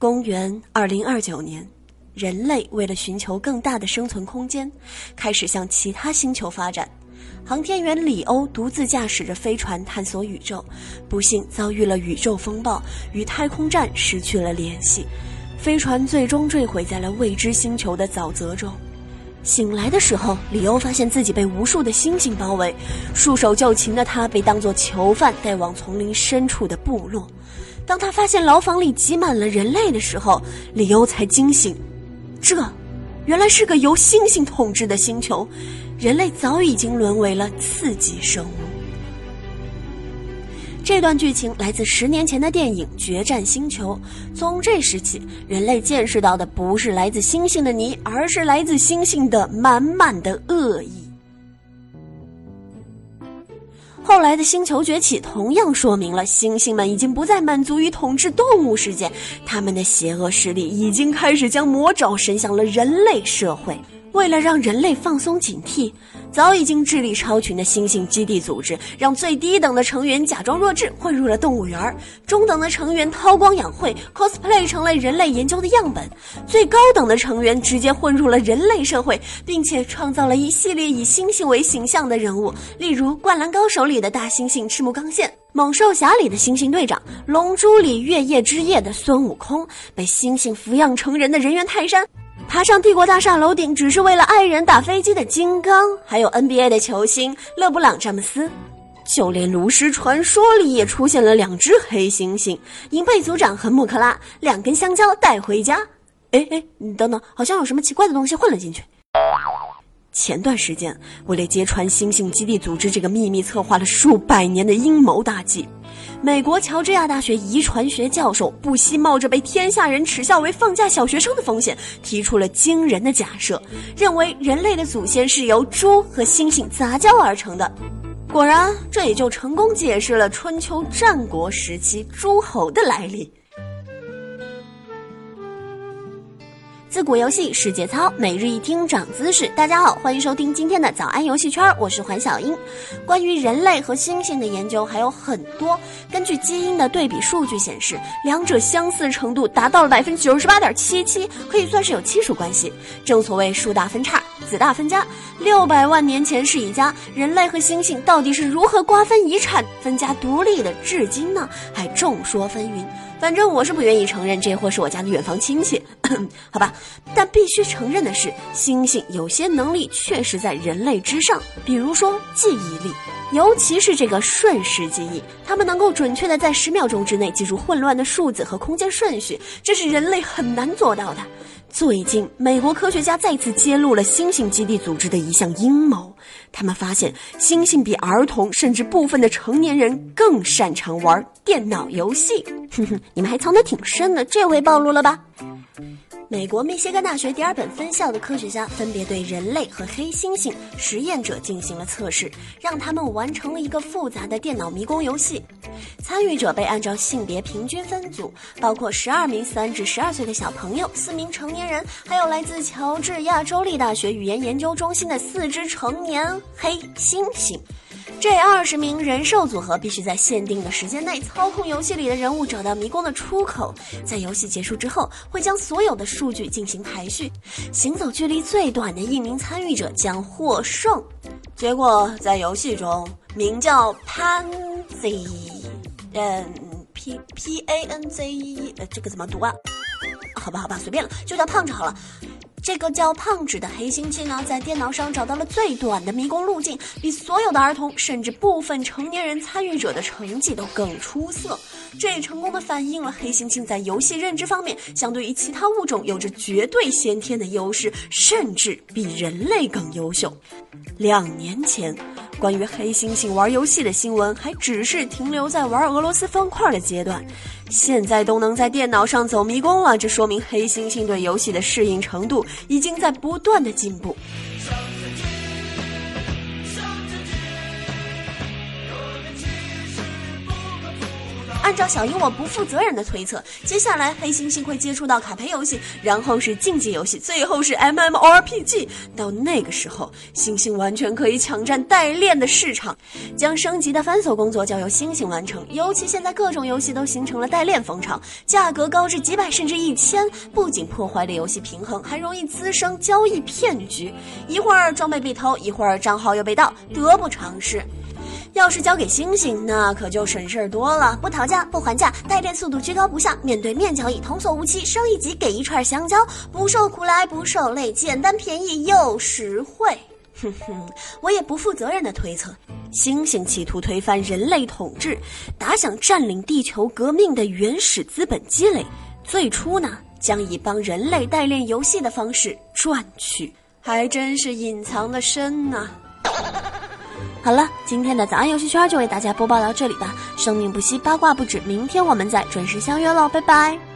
公元二零二九年，人类为了寻求更大的生存空间，开始向其他星球发展。航天员里欧独自驾驶着飞船探索宇宙，不幸遭遇了宇宙风暴，与太空站失去了联系。飞船最终坠毁在了未知星球的沼泽中。醒来的时候，里欧发现自己被无数的猩猩包围，束手就擒的他被当作囚犯带往丛林深处的部落。当他发现牢房里挤满了人类的时候，李欧才惊醒，这，原来是个由猩猩统治的星球，人类早已经沦为了次级生物。这段剧情来自十年前的电影《决战星球》。从这时起，人类见识到的不是来自猩猩的泥，而是来自猩猩的满满的恶意。后来的星球崛起同样说明了猩猩们已经不再满足于统治动物世界，他们的邪恶势力已经开始将魔爪伸向了人类社会。为了让人类放松警惕，早已经智力超群的猩猩基地组织让最低等的成员假装弱智混入了动物园中等的成员韬光养晦 cosplay 成了人类研究的样本，最高等的成员直接混入了人类社会，并且创造了一系列以猩猩为形象的人物，例如《灌篮高手》里的大猩猩赤木刚宪，《猛兽侠》里的猩猩队长，《龙珠》里月夜之夜的孙悟空，被猩猩抚养成人的人猿泰山。爬上帝国大厦楼顶只是为了爱人打飞机的金刚，还有 NBA 的球星勒布朗詹姆斯，就连炉石传说里也出现了两只黑猩猩，银背组长和穆克拉，两根香蕉带回家。哎哎，你等等，好像有什么奇怪的东西混了进去。前段时间，为了揭穿猩猩基地组织这个秘密策划了数百年的阴谋大计。美国乔治亚大学遗传学教授不惜冒着被天下人耻笑为放假小学生的风险，提出了惊人的假设，认为人类的祖先是由猪和猩猩杂交而成的。果然，这也就成功解释了春秋战国时期诸侯的来历。自古游戏是节操，每日一听长姿势。大家好，欢迎收听今天的早安游戏圈，我是环小英。关于人类和猩猩的研究还有很多。根据基因的对比数据显示，两者相似程度达到了百分之九十八点七七，可以算是有亲属关系。正所谓树大分叉，子大分家。六百万年前是一家，人类和猩猩到底是如何瓜分遗产、分家独立的？至今呢，还众说纷纭。反正我是不愿意承认这货是我家的远房亲戚，好吧？但必须承认的是，猩猩有些能力确实在人类之上，比如说记忆力，尤其是这个瞬时记忆，它们能够准确的在十秒钟之内记住混乱的数字和空间顺序，这是人类很难做到的。最近，美国科学家再次揭露了猩猩基地组织的一项阴谋。他们发现，猩猩比儿童甚至部分的成年人更擅长玩电脑游戏。哼哼，你们还藏得挺深的，这回暴露了吧？美国密歇根大学第二本分校的科学家分别对人类和黑猩猩实验者进行了测试，让他们完成了一个复杂的电脑迷宫游戏。参与者被按照性别平均分组，包括十二名三至十二岁的小朋友、四名成年人，还有来自乔治亚州立大学语言研究中心的四只成年黑猩猩。这二十名人兽组合必须在限定的时间内操控游戏里的人物找到迷宫的出口，在游戏结束之后会将所有的数据进行排序，行走距离最短的一名参与者将获胜。结果在游戏中，名叫 Panzy，嗯，P P A N Z E，呃，这个怎么读啊？好吧，好吧，随便了，就叫胖子好了。这个叫胖纸的黑猩猩呢，在电脑上找到了最短的迷宫路径，比所有的儿童甚至部分成年人参与者的成绩都更出色。这也成功的反映了黑猩猩在游戏认知方面，相对于其他物种有着绝对先天的优势，甚至比人类更优秀。两年前。关于黑猩猩玩游戏的新闻还只是停留在玩俄罗斯方块的阶段，现在都能在电脑上走迷宫了，这说明黑猩猩对游戏的适应程度已经在不断的进步。按照小樱我不负责任的推测，接下来黑猩猩会接触到卡牌游戏，然后是竞技游戏，最后是 MMORPG。到那个时候，猩猩完全可以抢占代练的市场，将升级的繁琐工作交由猩猩完成。尤其现在各种游戏都形成了代练风潮，价格高至几百甚至一千，不仅破坏了游戏平衡，还容易滋生交易骗局。一会儿装备被偷，一会儿账号又被盗，得不偿失。要是交给星星，那可就省事儿多了，不讨价不还价，代练速度居高不下，面对面交易童叟无欺，升一级给一串香蕉，不受苦来不受累，简单便宜又实惠。哼哼，我也不负责任的推测，猩猩企图推翻人类统治，打响占领地球革命的原始资本积累，最初呢将以帮人类代练游戏的方式赚取，还真是隐藏的深呐。好了，今天的早安游戏圈就为大家播报到这里吧。生命不息，八卦不止，明天我们再准时相约喽，拜拜。